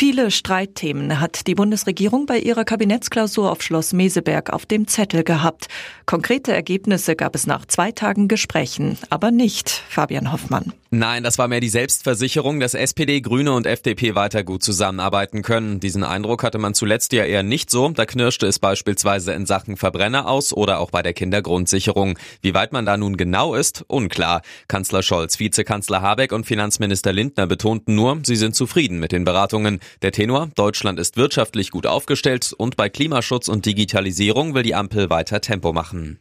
Viele Streitthemen hat die Bundesregierung bei ihrer Kabinettsklausur auf Schloss Meseberg auf dem Zettel gehabt. Konkrete Ergebnisse gab es nach zwei Tagen Gesprächen, aber nicht Fabian Hoffmann. Nein, das war mehr die Selbstversicherung, dass SPD, Grüne und FDP weiter gut zusammenarbeiten können. Diesen Eindruck hatte man zuletzt ja eher nicht so. Da knirschte es beispielsweise in Sachen Verbrenner aus oder auch bei der Kindergrundsicherung. Wie weit man da nun genau ist, unklar. Kanzler Scholz, Vizekanzler Habeck und Finanzminister Lindner betonten nur, sie sind zufrieden mit den Beratungen. Der Tenor, Deutschland ist wirtschaftlich gut aufgestellt und bei Klimaschutz und Digitalisierung will die Ampel weiter Tempo machen.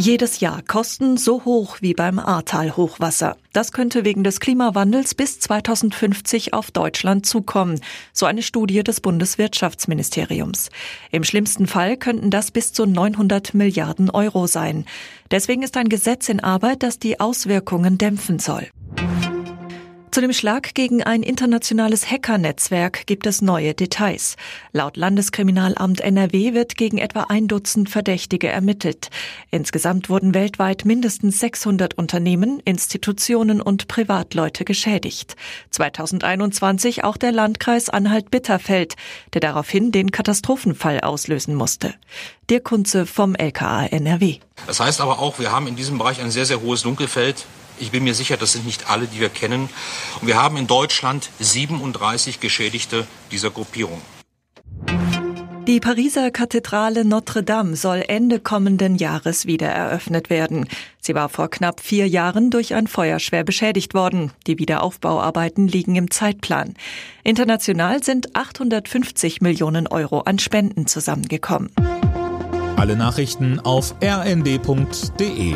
Jedes Jahr Kosten so hoch wie beim Ahrtal-Hochwasser. Das könnte wegen des Klimawandels bis 2050 auf Deutschland zukommen, so eine Studie des Bundeswirtschaftsministeriums. Im schlimmsten Fall könnten das bis zu 900 Milliarden Euro sein. Deswegen ist ein Gesetz in Arbeit, das die Auswirkungen dämpfen soll. Zu dem Schlag gegen ein internationales Hackernetzwerk gibt es neue Details. Laut Landeskriminalamt NRW wird gegen etwa ein Dutzend Verdächtige ermittelt. Insgesamt wurden weltweit mindestens 600 Unternehmen, Institutionen und Privatleute geschädigt. 2021 auch der Landkreis Anhalt-Bitterfeld, der daraufhin den Katastrophenfall auslösen musste. Dirk Kunze vom LKA NRW. Das heißt aber auch, wir haben in diesem Bereich ein sehr, sehr hohes Dunkelfeld. Ich bin mir sicher, das sind nicht alle, die wir kennen. Und wir haben in Deutschland 37 Geschädigte dieser Gruppierung. Die Pariser Kathedrale Notre Dame soll Ende kommenden Jahres wieder eröffnet werden. Sie war vor knapp vier Jahren durch ein Feuer schwer beschädigt worden. Die Wiederaufbauarbeiten liegen im Zeitplan. International sind 850 Millionen Euro an Spenden zusammengekommen. Alle Nachrichten auf rnd.de